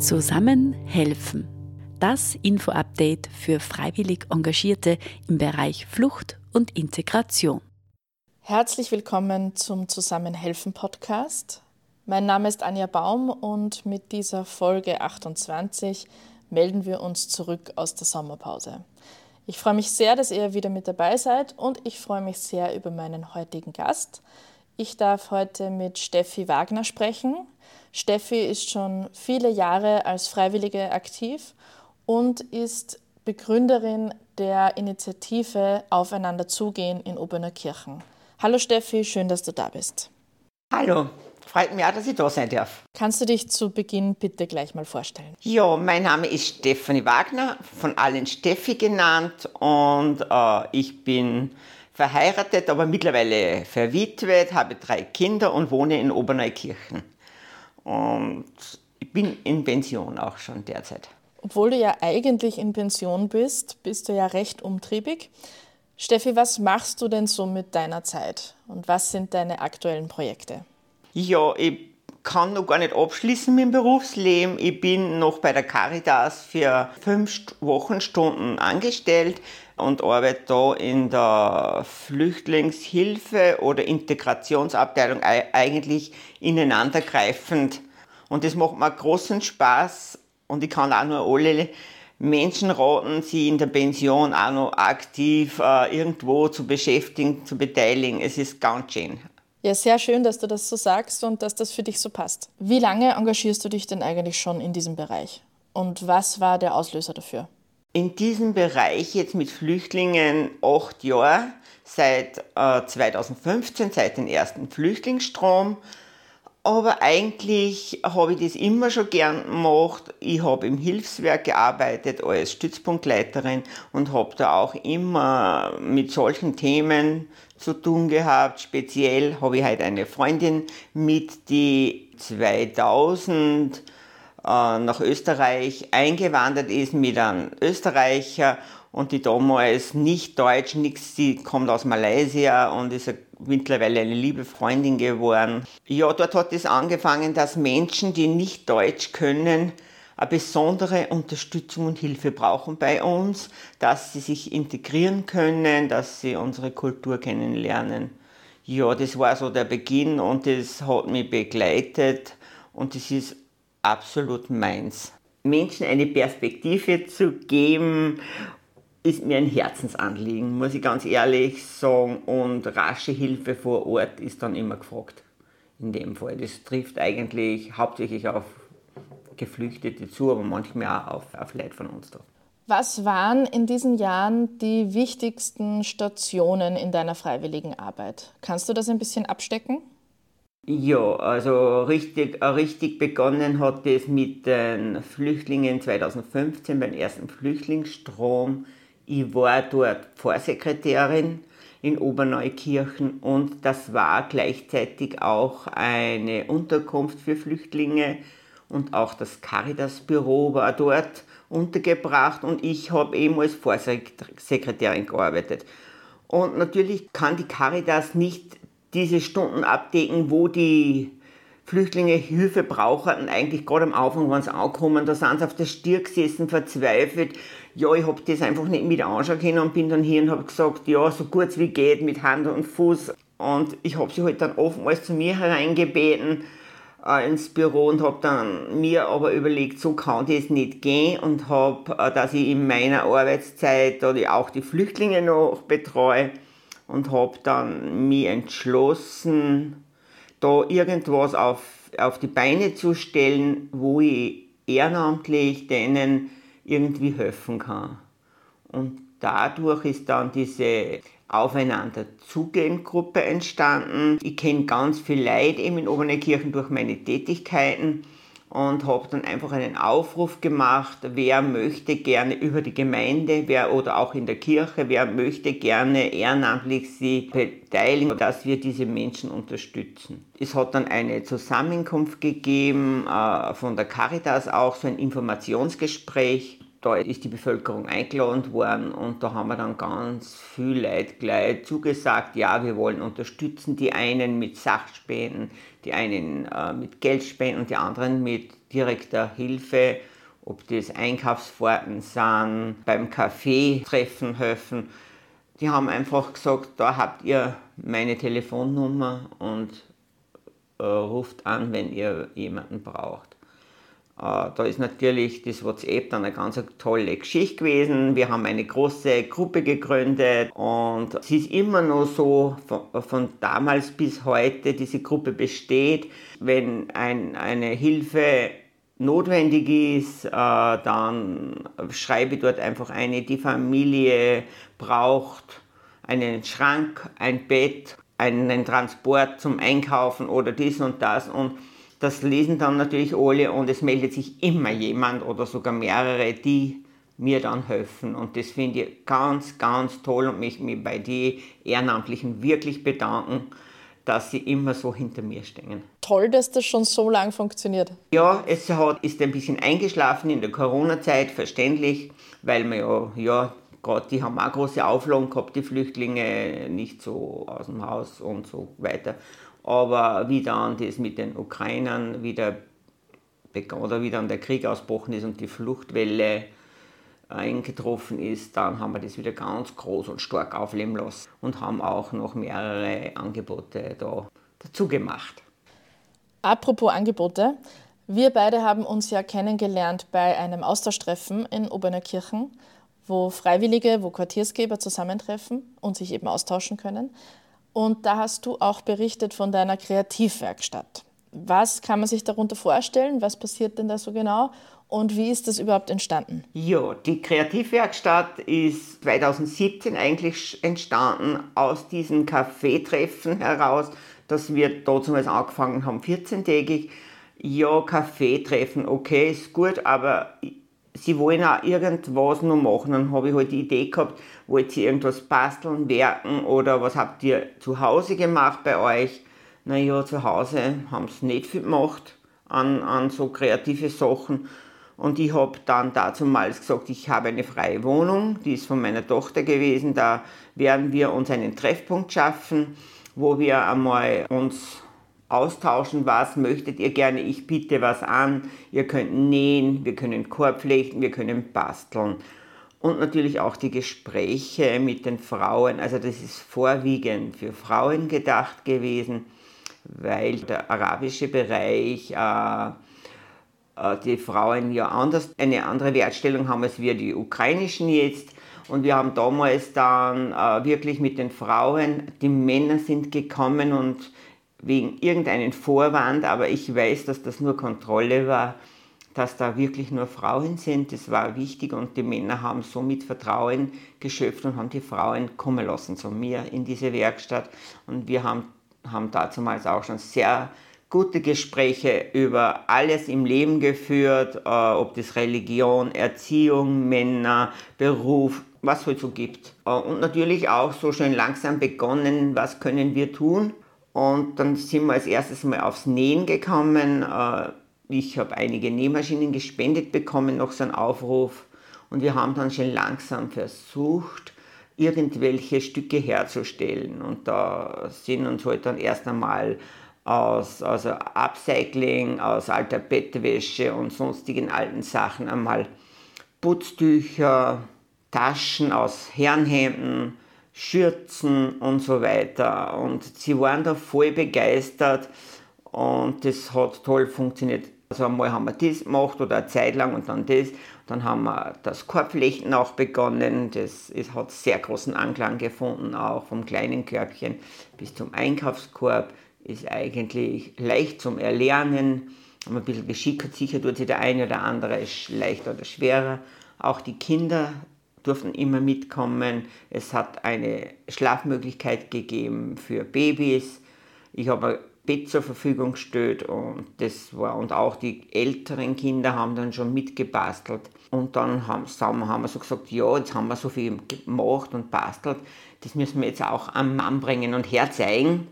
Zusammen helfen. Das Info-Update für freiwillig Engagierte im Bereich Flucht und Integration. Herzlich willkommen zum Zusammenhelfen Podcast. Mein Name ist Anja Baum und mit dieser Folge 28 melden wir uns zurück aus der Sommerpause. Ich freue mich sehr, dass ihr wieder mit dabei seid und ich freue mich sehr über meinen heutigen Gast. Ich darf heute mit Steffi Wagner sprechen. Steffi ist schon viele Jahre als Freiwillige aktiv und ist Begründerin der Initiative Aufeinander zugehen in Oberneukirchen. Hallo Steffi, schön, dass du da bist. Hallo, freut mich auch, dass ich da sein darf. Kannst du dich zu Beginn bitte gleich mal vorstellen? Ja, mein Name ist Stefanie Wagner, von allen Steffi genannt und äh, ich bin verheiratet, aber mittlerweile verwitwet, habe drei Kinder und wohne in Oberneukirchen. Und ich bin in Pension auch schon derzeit. Obwohl du ja eigentlich in Pension bist, bist du ja recht umtriebig. Steffi, was machst du denn so mit deiner Zeit und was sind deine aktuellen Projekte? Ja, ich kann noch gar nicht abschließen mit dem Berufsleben. Ich bin noch bei der Caritas für fünf Wochenstunden angestellt und arbeite da in der Flüchtlingshilfe oder Integrationsabteilung eigentlich ineinandergreifend. Und das macht mir großen Spaß und ich kann auch nur alle Menschen raten, sie in der Pension auch noch aktiv äh, irgendwo zu beschäftigen, zu beteiligen. Es ist ganz schön. Ja, sehr schön, dass du das so sagst und dass das für dich so passt. Wie lange engagierst du dich denn eigentlich schon in diesem Bereich? Und was war der Auslöser dafür? In diesem Bereich jetzt mit Flüchtlingen acht Jahre, seit äh, 2015, seit dem ersten Flüchtlingsstrom. Aber eigentlich habe ich das immer schon gern gemacht. Ich habe im Hilfswerk gearbeitet als Stützpunktleiterin und habe da auch immer mit solchen Themen zu tun gehabt. Speziell habe ich halt eine Freundin mit, die 2000 äh, nach Österreich eingewandert ist mit einem Österreicher und die damals nicht Deutsch, nichts, sie kommt aus Malaysia und ist mittlerweile eine liebe Freundin geworden. Ja, dort hat es angefangen, dass Menschen, die nicht Deutsch können, eine besondere Unterstützung und Hilfe brauchen bei uns, dass sie sich integrieren können, dass sie unsere Kultur kennenlernen. Ja, das war so der Beginn und das hat mich begleitet und das ist absolut meins. Menschen eine Perspektive zu geben, ist mir ein Herzensanliegen, muss ich ganz ehrlich sagen. Und rasche Hilfe vor Ort ist dann immer gefragt. In dem Fall. Das trifft eigentlich hauptsächlich auf Geflüchtete zu, aber manchmal auch auf, auf Leute von uns da. Was waren in diesen Jahren die wichtigsten Stationen in deiner freiwilligen Arbeit? Kannst du das ein bisschen abstecken? Ja, also richtig, richtig begonnen hat es mit den Flüchtlingen 2015 beim ersten Flüchtlingsstrom. Ich war dort Vorsekretärin in Oberneukirchen und das war gleichzeitig auch eine Unterkunft für Flüchtlinge und auch das Caritas-Büro war dort untergebracht und ich habe eben als Vorsekretärin gearbeitet. Und natürlich kann die Caritas nicht diese Stunden abdecken, wo die Flüchtlinge Hilfe brauchen. Eigentlich gerade am Anfang, wenn sie ankommen, da sind sie auf der Stirn gesessen, verzweifelt. Ja, ich habe das einfach nicht mit anschauen können und bin dann hier und habe gesagt, ja, so gut wie geht, mit Hand und Fuß. Und ich habe sie halt dann oftmals zu mir hereingebeten äh, ins Büro und habe dann mir aber überlegt, so kann das nicht gehen und habe, äh, dass ich in meiner Arbeitszeit oder auch die Flüchtlinge noch betreue, und habe dann mich entschlossen, da irgendwas auf, auf die Beine zu stellen, wo ich ehrenamtlich denen irgendwie helfen kann. Und dadurch ist dann diese Aufeinander zugehen Gruppe entstanden. Ich kenne ganz viel Leute eben in Oberneukirchen durch meine Tätigkeiten und habe dann einfach einen Aufruf gemacht, wer möchte gerne über die Gemeinde wer, oder auch in der Kirche, wer möchte gerne ehrenamtlich sich beteiligen, dass wir diese Menschen unterstützen. Es hat dann eine Zusammenkunft gegeben äh, von der Caritas auch, so ein Informationsgespräch da ist die Bevölkerung eingeladen worden und da haben wir dann ganz viel Leute gleich zugesagt, ja, wir wollen unterstützen, die einen mit Sachspenden, die einen äh, mit Geldspenden die anderen mit direkter Hilfe, ob das Einkaufsfahrten sind, beim Kaffee treffen helfen. Die haben einfach gesagt, da habt ihr meine Telefonnummer und äh, ruft an, wenn ihr jemanden braucht. Äh, da ist natürlich das WhatsApp dann eine ganz tolle Geschichte gewesen. Wir haben eine große Gruppe gegründet und es ist immer noch so, von, von damals bis heute, diese Gruppe besteht. Wenn ein, eine Hilfe notwendig ist, äh, dann schreibe ich dort einfach eine, die Familie braucht einen Schrank, ein Bett, einen Transport zum Einkaufen oder dies und das und das lesen dann natürlich alle und es meldet sich immer jemand oder sogar mehrere, die mir dann helfen. Und das finde ich ganz, ganz toll und mich, mich bei den Ehrenamtlichen wirklich bedanken, dass sie immer so hinter mir stehen. Toll, dass das schon so lange funktioniert. Ja, es hat, ist ein bisschen eingeschlafen in der Corona-Zeit, verständlich, weil man ja, ja gerade die haben auch große Auflagen gehabt, die Flüchtlinge, nicht so aus dem Haus und so weiter. Aber wie dann das mit den Ukrainern wieder begann, oder wie dann der Krieg ausbrochen ist und die Fluchtwelle eingetroffen ist, dann haben wir das wieder ganz groß und stark aufleben lassen und haben auch noch mehrere Angebote da dazu gemacht. Apropos Angebote, wir beide haben uns ja kennengelernt bei einem Austauschtreffen in Oberneukirchen, wo Freiwillige, wo Quartiersgeber zusammentreffen und sich eben austauschen können. Und da hast du auch berichtet von deiner Kreativwerkstatt. Was kann man sich darunter vorstellen? Was passiert denn da so genau? Und wie ist das überhaupt entstanden? Ja, die Kreativwerkstatt ist 2017 eigentlich entstanden aus diesen Kaffeetreffen heraus, dass wir damals angefangen haben, 14-tägig. Ja, Kaffeetreffen, okay, ist gut, aber sie wollen auch irgendwas noch machen. Dann habe ich halt die Idee gehabt, wollt ihr irgendwas basteln, werken oder was habt ihr zu Hause gemacht bei euch? Naja, zu Hause haben sie nicht viel gemacht an, an so kreative Sachen. Und ich habe dann dazu mal gesagt, ich habe eine freie Wohnung, die ist von meiner Tochter gewesen. Da werden wir uns einen Treffpunkt schaffen, wo wir einmal uns austauschen, was möchtet ihr gerne, ich biete was an, ihr könnt nähen, wir können Korb flechten, wir können basteln. Und natürlich auch die Gespräche mit den Frauen, also das ist vorwiegend für Frauen gedacht gewesen, weil der arabische Bereich äh, äh, die Frauen ja anders, eine andere Wertstellung haben als wir die ukrainischen jetzt. Und wir haben damals dann äh, wirklich mit den Frauen, die Männer sind gekommen und wegen irgendeinen Vorwand, aber ich weiß, dass das nur Kontrolle war, dass da wirklich nur Frauen sind. Das war wichtig und die Männer haben somit Vertrauen geschöpft und haben die Frauen kommen lassen zu mir in diese Werkstatt. Und wir haben, haben damals auch schon sehr gute Gespräche über alles im Leben geführt, äh, ob das Religion, Erziehung, Männer, Beruf, was es halt so gibt. Äh, und natürlich auch so schön langsam begonnen, was können wir tun, und dann sind wir als erstes mal aufs Nähen gekommen. Äh, ich habe einige Nähmaschinen gespendet bekommen, noch so einen Aufruf. Und wir haben dann schon langsam versucht, irgendwelche Stücke herzustellen. Und da sind uns halt dann erst einmal aus also Upcycling, aus alter Bettwäsche und sonstigen alten Sachen einmal Putztücher, Taschen aus Herrenhemden, Schürzen und so weiter. Und sie waren da voll begeistert und das hat toll funktioniert. Also einmal haben wir das gemacht oder eine Zeit lang und dann das. Dann haben wir das Korbflechten auch begonnen. Das ist, hat sehr großen Anklang gefunden, auch vom kleinen Körbchen bis zum Einkaufskorb. Ist eigentlich leicht zum Erlernen. Man ein bisschen Geschick hat, sicher tut sich der eine oder andere leichter oder schwerer. Auch die Kinder durften immer mitkommen. Es hat eine Schlafmöglichkeit gegeben für Babys. Ich habe ein Bett zur Verfügung gestellt und das war und auch die älteren Kinder haben dann schon mitgebastelt und dann haben, haben wir so gesagt, ja, jetzt haben wir so viel gemacht und bastelt, das müssen wir jetzt auch am Mann bringen und herzeigen.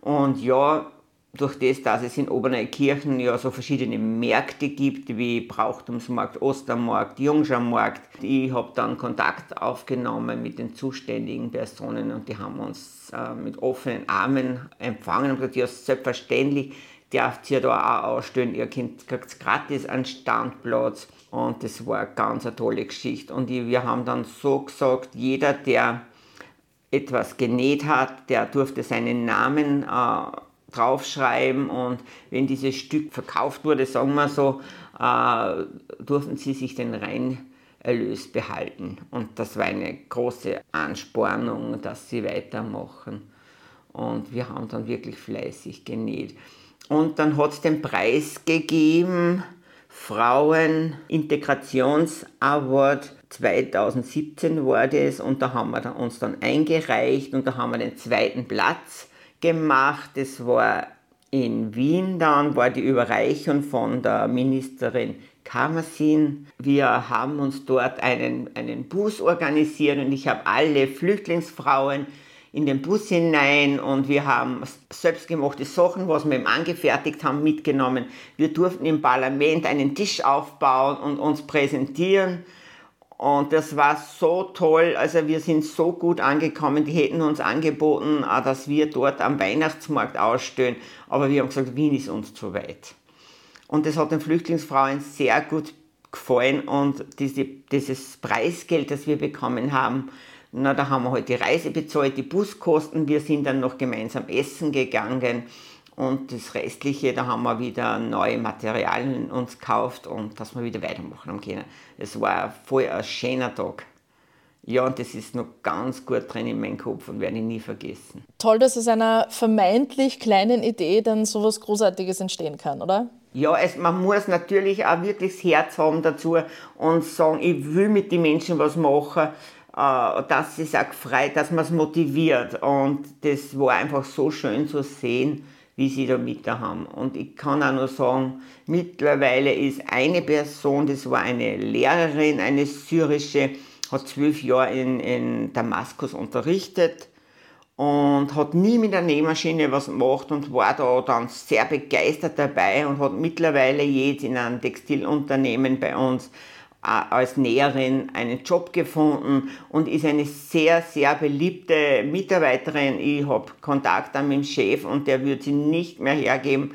Und ja, durch das, dass es in Oberneukirchen ja so verschiedene Märkte gibt, wie Brauchtumsmarkt, Ostermarkt, Jungschermarkt. Ich habe dann Kontakt aufgenommen mit den zuständigen Personen und die haben uns äh, mit offenen Armen empfangen und gesagt, ja, selbstverständlich dürft ihr da auch ausstellen, ihr kriegt gratis einen Standplatz. Und das war eine ganz eine tolle Geschichte. Und wir haben dann so gesagt, jeder, der etwas genäht hat, der durfte seinen Namen äh, draufschreiben und wenn dieses Stück verkauft wurde, sagen wir so, äh, durften sie sich den Reinerlös behalten. Und das war eine große Anspornung, dass sie weitermachen. Und wir haben dann wirklich fleißig genäht. Und dann hat es den Preis gegeben, Frauen Integrations Award 2017 war das und da haben wir uns dann eingereicht und da haben wir den zweiten Platz gemacht. Das war in Wien dann, war die Überreichung von der Ministerin Kamersin. Wir haben uns dort einen, einen Bus organisiert und ich habe alle Flüchtlingsfrauen in den Bus hinein und wir haben selbstgemachte Sachen, was wir ihm angefertigt haben, mitgenommen. Wir durften im Parlament einen Tisch aufbauen und uns präsentieren. Und das war so toll, also wir sind so gut angekommen, die hätten uns angeboten, dass wir dort am Weihnachtsmarkt ausstehen, aber wir haben gesagt, Wien ist uns zu weit. Und das hat den Flüchtlingsfrauen sehr gut gefallen. Und diese, dieses Preisgeld, das wir bekommen haben, na, da haben wir halt die Reise bezahlt, die Buskosten, wir sind dann noch gemeinsam essen gegangen und das Restliche, da haben wir wieder neue Materialien uns gekauft und dass wir wieder weitermachen können. Es war voll ein schöner Tag. Ja, und das ist noch ganz gut drin in meinem Kopf und werde ich nie vergessen. Toll, dass aus einer vermeintlich kleinen Idee dann so was Großartiges entstehen kann, oder? Ja, es, man muss natürlich auch wirklich das Herz haben dazu und sagen, ich will mit den Menschen was machen, äh, dass es auch freut, dass man es motiviert. Und das war einfach so schön zu sehen, wie sie da mit da haben. Und ich kann auch nur sagen, mittlerweile ist eine Person, das war eine Lehrerin, eine syrische, hat zwölf Jahre in, in Damaskus unterrichtet und hat nie mit der Nähmaschine was gemacht und war da dann sehr begeistert dabei und hat mittlerweile jetzt in einem Textilunternehmen bei uns als Näherin einen Job gefunden und ist eine sehr, sehr beliebte Mitarbeiterin. Ich habe Kontakt mit dem Chef und der wird sie nicht mehr hergeben.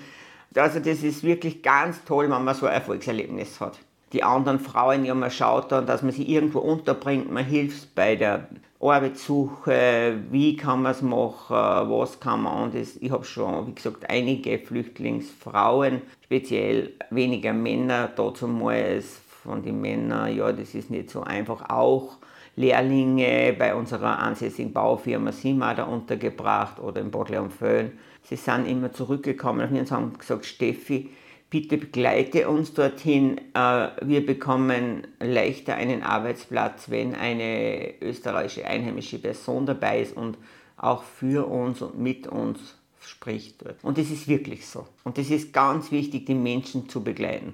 Also das ist wirklich ganz toll, wenn man so ein Erfolgserlebnis hat. Die anderen Frauen, ja, man schaut dann, dass man sie irgendwo unterbringt, man hilft bei der Arbeitssuche, wie kann man es machen, was kann man. Und das, ich habe schon, wie gesagt, einige Flüchtlingsfrauen, speziell weniger Männer, dazu mal von den Männern, ja, das ist nicht so einfach. Auch Lehrlinge bei unserer ansässigen Baufirma wir da untergebracht oder in Bodle am Föhn. Sie sind immer zurückgekommen und haben gesagt, Steffi, bitte begleite uns dorthin. Äh, wir bekommen leichter einen Arbeitsplatz, wenn eine österreichische einheimische Person dabei ist und auch für uns und mit uns spricht. Und das ist wirklich so. Und das ist ganz wichtig, die Menschen zu begleiten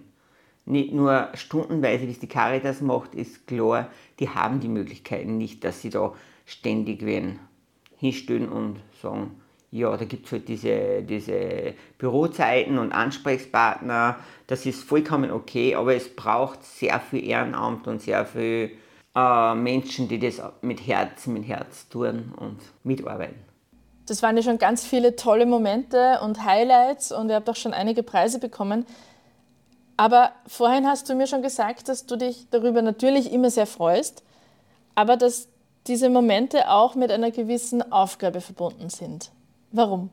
nicht nur stundenweise, wie es die Caritas macht, ist klar, die haben die Möglichkeiten nicht, dass sie da ständig werden, hinstellen und sagen, ja, da gibt es halt diese, diese Bürozeiten und Ansprechpartner, das ist vollkommen okay, aber es braucht sehr viel Ehrenamt und sehr viel äh, Menschen, die das mit Herz, mit Herz tun und mitarbeiten. Das waren ja schon ganz viele tolle Momente und Highlights und ihr habt auch schon einige Preise bekommen. Aber vorhin hast du mir schon gesagt, dass du dich darüber natürlich immer sehr freust, aber dass diese Momente auch mit einer gewissen Aufgabe verbunden sind. Warum?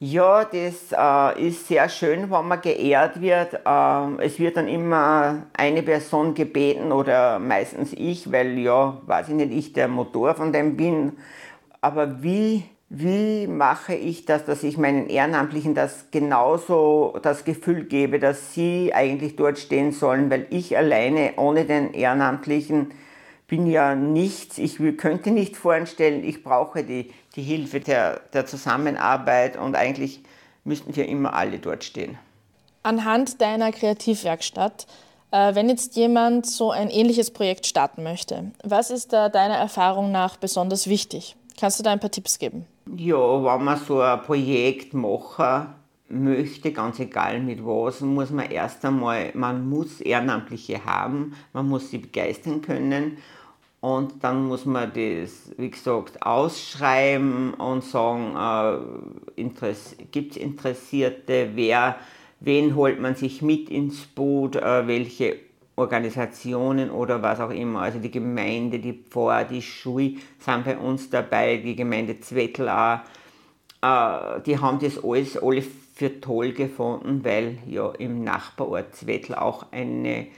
Ja, das äh, ist sehr schön, wenn man geehrt wird. Ähm, es wird dann immer eine Person gebeten oder meistens ich, weil ja, weiß ich nicht, ich der Motor von dem bin. Aber wie wie mache ich das, dass ich meinen Ehrenamtlichen das genauso das Gefühl gebe, dass sie eigentlich dort stehen sollen, weil ich alleine ohne den Ehrenamtlichen bin ja nichts. Ich könnte nicht vorstellen, ich brauche die, die Hilfe der, der Zusammenarbeit und eigentlich müssten wir immer alle dort stehen. Anhand deiner Kreativwerkstatt, äh, wenn jetzt jemand so ein ähnliches Projekt starten möchte, was ist da deiner Erfahrung nach besonders wichtig? Kannst du da ein paar Tipps geben? Ja, wenn man so ein Projekt machen möchte, ganz egal mit was, muss man erst einmal, man muss Ehrenamtliche haben, man muss sie begeistern können und dann muss man das, wie gesagt, ausschreiben und sagen, äh, gibt es Interessierte, wer, wen holt man sich mit ins Boot, äh, welche Organisationen oder was auch immer, also die Gemeinde, die Pfarr, die Schule sind bei uns dabei, die Gemeinde Zwettl auch, äh, die haben das alles alle für toll gefunden, weil ja im Nachbarort Zwettl auch eine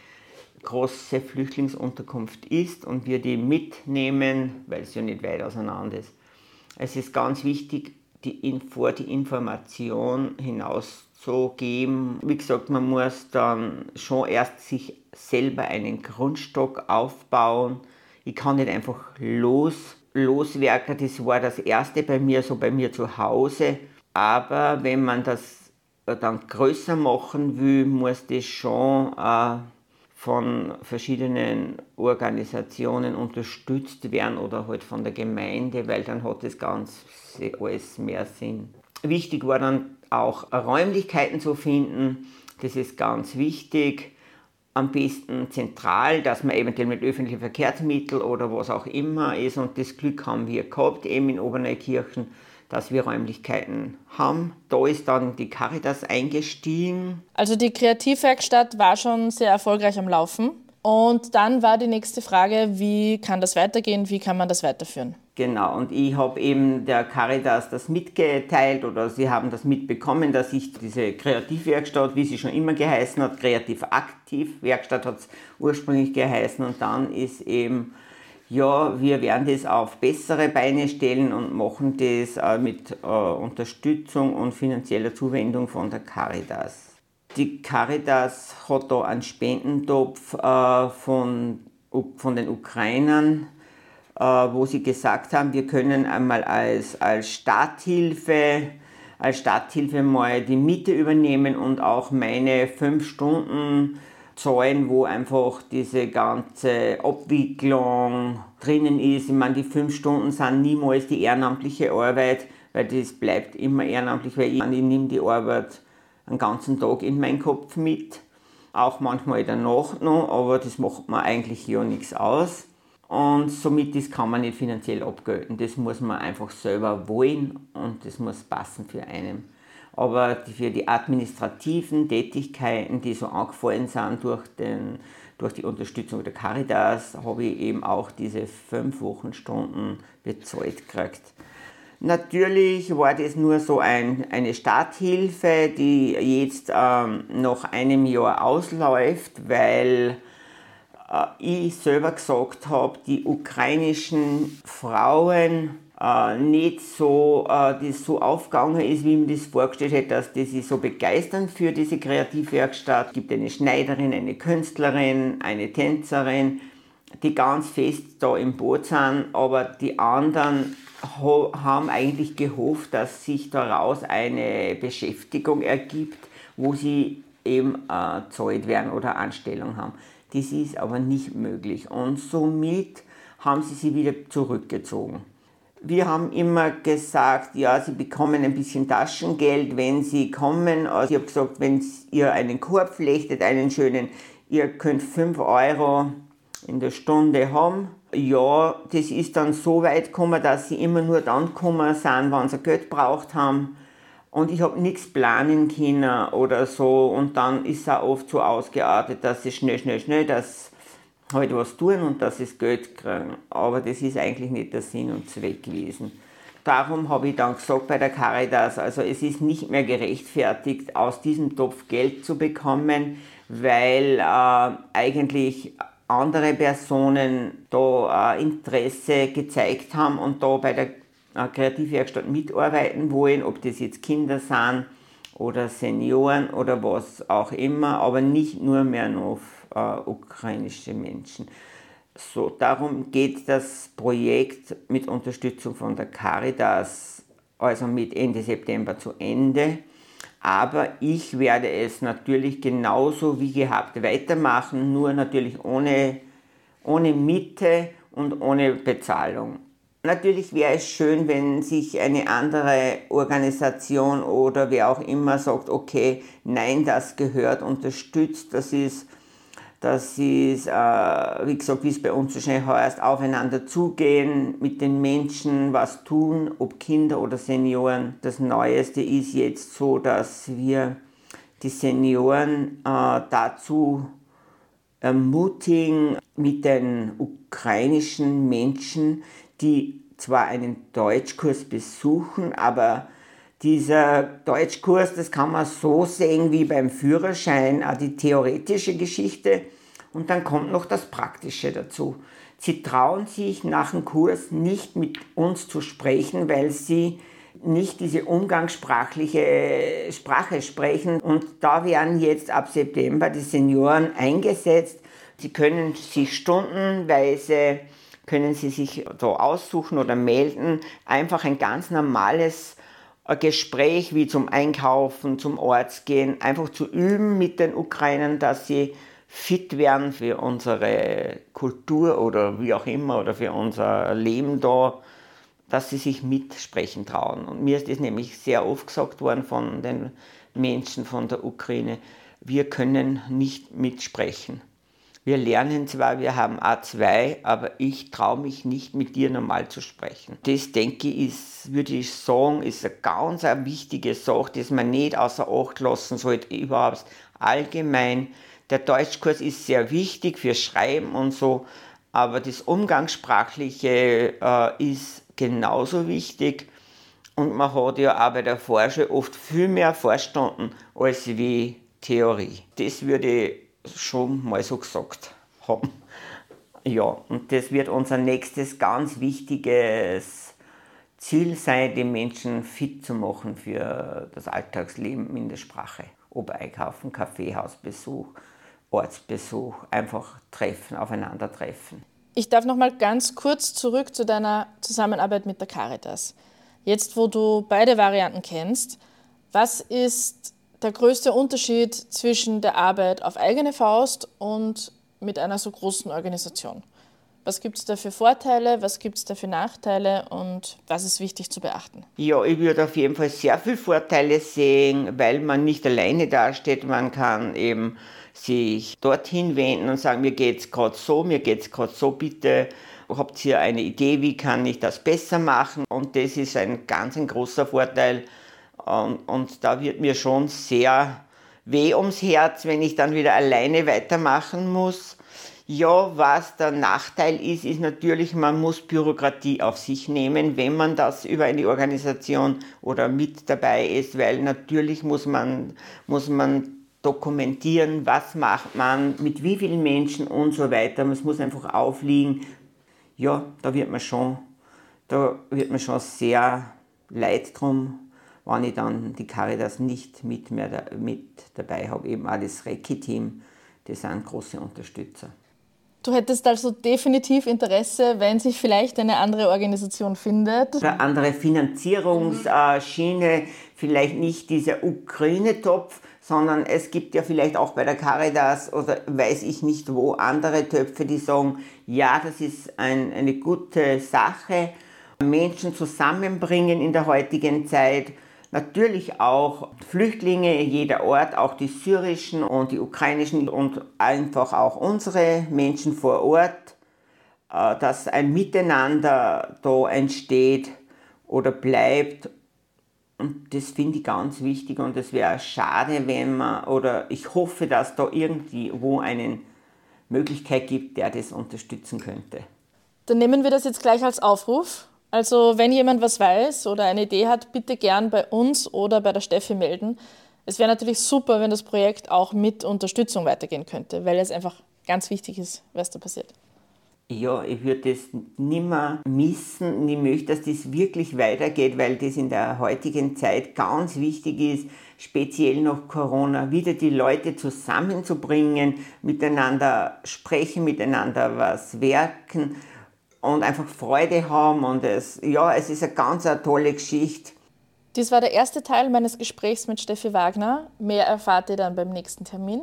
große Flüchtlingsunterkunft ist und wir die mitnehmen, weil es ja nicht weit auseinander ist. Es ist ganz wichtig, die Info, die Information hinauszugeben. Wie gesagt, man muss dann schon erst sich selber einen Grundstock aufbauen. Ich kann nicht einfach los, loswerken. Das war das erste bei mir, so bei mir zu Hause. Aber wenn man das dann größer machen will, muss das schon äh, von verschiedenen Organisationen unterstützt werden oder halt von der Gemeinde, weil dann hat das Ganze alles mehr Sinn. Wichtig war dann auch Räumlichkeiten zu finden, das ist ganz wichtig. Am besten zentral, dass man eventuell mit öffentlichen Verkehrsmitteln oder was auch immer ist und das Glück haben wir gehabt, eben in Oberneukirchen dass wir Räumlichkeiten haben. Da ist dann die Caritas eingestiegen. Also die Kreativwerkstatt war schon sehr erfolgreich am Laufen. Und dann war die nächste Frage, wie kann das weitergehen, wie kann man das weiterführen? Genau, und ich habe eben der Caritas das mitgeteilt oder sie haben das mitbekommen, dass ich diese Kreativwerkstatt, wie sie schon immer geheißen hat, Kreativ Aktiv Werkstatt hat es ursprünglich geheißen und dann ist eben ja, wir werden das auf bessere Beine stellen und machen das äh, mit äh, Unterstützung und finanzieller Zuwendung von der Caritas. Die Caritas hat da einen Spendentopf äh, von, von den Ukrainern, wo sie gesagt haben, wir können einmal als, als Starthilfe als Starthilfe mal die Miete übernehmen und auch meine fünf Stunden Zahlen, wo einfach diese ganze Abwicklung drinnen ist. Ich meine, die fünf Stunden sind niemals die ehrenamtliche Arbeit, weil das bleibt immer ehrenamtlich, weil ich, ich nehme die Arbeit einen ganzen Tag in meinen Kopf mit. Auch manchmal Nacht noch, aber das macht mir eigentlich ja nichts aus. Und somit das kann man nicht finanziell abgelten. Das muss man einfach selber wollen und das muss passen für einen aber für die administrativen Tätigkeiten, die so angefallen sind durch, den, durch die Unterstützung der Caritas, habe ich eben auch diese fünf Wochenstunden bezahlt gekriegt. Natürlich war das nur so ein, eine Starthilfe, die jetzt ähm, nach einem Jahr ausläuft, weil ich selber gesagt habe, die ukrainischen Frauen äh, nicht so, äh, das so aufgegangen ist, wie man das vorgestellt hätte, dass die sich so begeistern für diese Kreativwerkstatt. Es gibt eine Schneiderin, eine Künstlerin, eine Tänzerin, die ganz fest da im Boot sind, aber die anderen haben eigentlich gehofft, dass sich daraus eine Beschäftigung ergibt, wo sie eben äh, zahlt werden oder Anstellung haben. Das ist aber nicht möglich und somit haben sie sie wieder zurückgezogen. Wir haben immer gesagt, ja, Sie bekommen ein bisschen Taschengeld, wenn Sie kommen. Also ich habe gesagt, wenn ihr einen Korb flechtet, einen schönen, ihr könnt 5 Euro in der Stunde haben. Ja, das ist dann so weit gekommen, dass sie immer nur dann gekommen sind, wenn sie Geld braucht haben. Und ich habe nichts planen können oder so. Und dann ist es auch oft so ausgeartet, dass sie schnell, schnell, schnell, dass halt was tun und dass sie Geld kriegen. Aber das ist eigentlich nicht der Sinn und Zweck gewesen. Darum habe ich dann gesagt bei der Caritas, also es ist nicht mehr gerechtfertigt, aus diesem Topf Geld zu bekommen, weil äh, eigentlich andere Personen da äh, Interesse gezeigt haben und da bei der Kreativwerkstatt mitarbeiten wollen, ob das jetzt Kinder sind oder Senioren oder was auch immer, aber nicht nur mehr noch äh, ukrainische Menschen. So, darum geht das Projekt mit Unterstützung von der Caritas, also mit Ende September zu Ende. Aber ich werde es natürlich genauso wie gehabt weitermachen, nur natürlich ohne, ohne Miete und ohne Bezahlung. Natürlich wäre es schön, wenn sich eine andere Organisation oder wer auch immer sagt, okay, nein, das gehört unterstützt, das ist, das ist, äh, wie gesagt, wie es bei uns so schnell heißt, aufeinander zugehen, mit den Menschen was tun, ob Kinder oder Senioren. Das Neueste ist jetzt so, dass wir die Senioren äh, dazu ermutigen, mit den ukrainischen Menschen die zwar einen Deutschkurs besuchen, aber dieser Deutschkurs, das kann man so sehen wie beim Führerschein, auch die theoretische Geschichte und dann kommt noch das Praktische dazu. Sie trauen sich nach dem Kurs nicht mit uns zu sprechen, weil sie nicht diese umgangssprachliche Sprache sprechen. Und da werden jetzt ab September die Senioren eingesetzt. Sie können sich stundenweise können Sie sich so aussuchen oder melden. Einfach ein ganz normales äh, Gespräch wie zum Einkaufen, zum Orts gehen, einfach zu üben mit den Ukrainern, dass sie fit werden für unsere Kultur oder wie auch immer oder für unser Leben da, dass sie sich mitsprechen trauen. Und mir ist das nämlich sehr oft gesagt worden von den Menschen von der Ukraine, wir können nicht mitsprechen. Wir lernen zwar, wir haben A2, aber ich traue mich nicht mit dir normal zu sprechen. Das denke ich, ist, würde ich sagen, ist eine ganz eine wichtige Sache, dass man nicht außer Acht lassen sollte, überhaupt allgemein. Der Deutschkurs ist sehr wichtig für Schreiben und so, aber das Umgangssprachliche äh, ist genauso wichtig. Und man hat ja auch bei der Forschung oft viel mehr verstanden als wie Theorie. Das würde ich schon mal so gesagt haben. Ja, und das wird unser nächstes ganz wichtiges Ziel sein, die Menschen fit zu machen für das Alltagsleben in der Sprache. Ob Einkaufen, Kaffeehausbesuch, Ortsbesuch, einfach treffen, aufeinandertreffen. Ich darf noch mal ganz kurz zurück zu deiner Zusammenarbeit mit der Caritas. Jetzt, wo du beide Varianten kennst, was ist der größte Unterschied zwischen der Arbeit auf eigene Faust und mit einer so großen Organisation? Was gibt es da für Vorteile, was gibt es da für Nachteile und was ist wichtig zu beachten? Ja, ich würde auf jeden Fall sehr viele Vorteile sehen, weil man nicht alleine dasteht. Man kann eben sich dorthin wenden und sagen, mir geht es gerade so, mir geht es gerade so, bitte habt ihr eine Idee, wie kann ich das besser machen? Und das ist ein ganz ein großer Vorteil und, und da wird mir schon sehr weh ums Herz, wenn ich dann wieder alleine weitermachen muss. Ja, was der Nachteil ist, ist natürlich, man muss Bürokratie auf sich nehmen, wenn man das über eine Organisation oder mit dabei ist, weil natürlich muss man, muss man dokumentieren, was macht man, mit wie vielen Menschen und so weiter. Es muss einfach aufliegen. Ja, da wird man schon, da wird man schon sehr leid drum wenn ich dann die Caritas nicht mit, mehr da, mit dabei habe, eben auch das Recce-Team, die sind große Unterstützer. Du hättest also definitiv Interesse, wenn sich vielleicht eine andere Organisation findet. Eine andere Finanzierungsschiene, vielleicht nicht dieser Ukraine-Topf, sondern es gibt ja vielleicht auch bei der Caritas oder weiß ich nicht wo andere Töpfe, die sagen, ja, das ist ein, eine gute Sache, Menschen zusammenbringen in der heutigen Zeit Natürlich auch Flüchtlinge jeder Ort, auch die syrischen und die ukrainischen und einfach auch unsere Menschen vor Ort, äh, dass ein Miteinander da entsteht oder bleibt. Und das finde ich ganz wichtig und es wäre schade, wenn man, oder ich hoffe, dass da irgendwo eine Möglichkeit gibt, der das unterstützen könnte. Dann nehmen wir das jetzt gleich als Aufruf also wenn jemand was weiß oder eine Idee hat, bitte gern bei uns oder bei der Steffi melden. Es wäre natürlich super, wenn das Projekt auch mit Unterstützung weitergehen könnte, weil es einfach ganz wichtig ist, was da passiert. Ja, ich würde das nimmer missen. Ich möchte, dass das wirklich weitergeht, weil das in der heutigen Zeit ganz wichtig ist, speziell nach Corona, wieder die Leute zusammenzubringen, miteinander sprechen, miteinander was werken und einfach Freude haben. Und es, ja, es ist eine ganz eine tolle Geschichte. Dies war der erste Teil meines Gesprächs mit Steffi Wagner. Mehr erfahrt ihr dann beim nächsten Termin.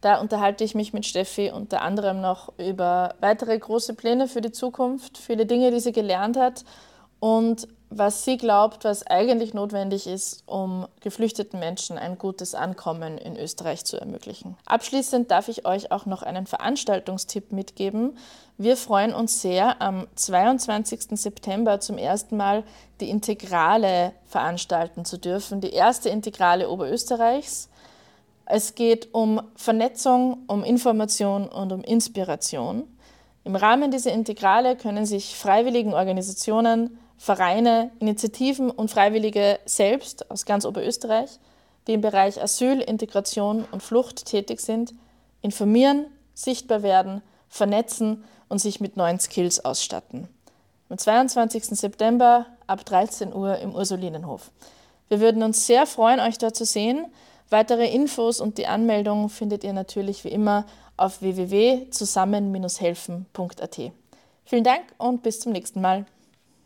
Da unterhalte ich mich mit Steffi unter anderem noch über weitere große Pläne für die Zukunft, viele Dinge, die sie gelernt hat und was sie glaubt, was eigentlich notwendig ist, um geflüchteten Menschen ein gutes Ankommen in Österreich zu ermöglichen. Abschließend darf ich euch auch noch einen Veranstaltungstipp mitgeben. Wir freuen uns sehr, am 22. September zum ersten Mal die Integrale veranstalten zu dürfen, die erste Integrale Oberösterreichs. Es geht um Vernetzung, um Information und um Inspiration. Im Rahmen dieser Integrale können sich freiwilligen Organisationen, Vereine, Initiativen und Freiwillige selbst aus ganz Oberösterreich, die im Bereich Asyl, Integration und Flucht tätig sind, informieren, sichtbar werden, vernetzen und sich mit neuen Skills ausstatten. Am 22. September ab 13 Uhr im Ursulinenhof. Wir würden uns sehr freuen, euch dort zu sehen. Weitere Infos und die Anmeldung findet ihr natürlich wie immer auf www.zusammen-helfen.at. Vielen Dank und bis zum nächsten Mal.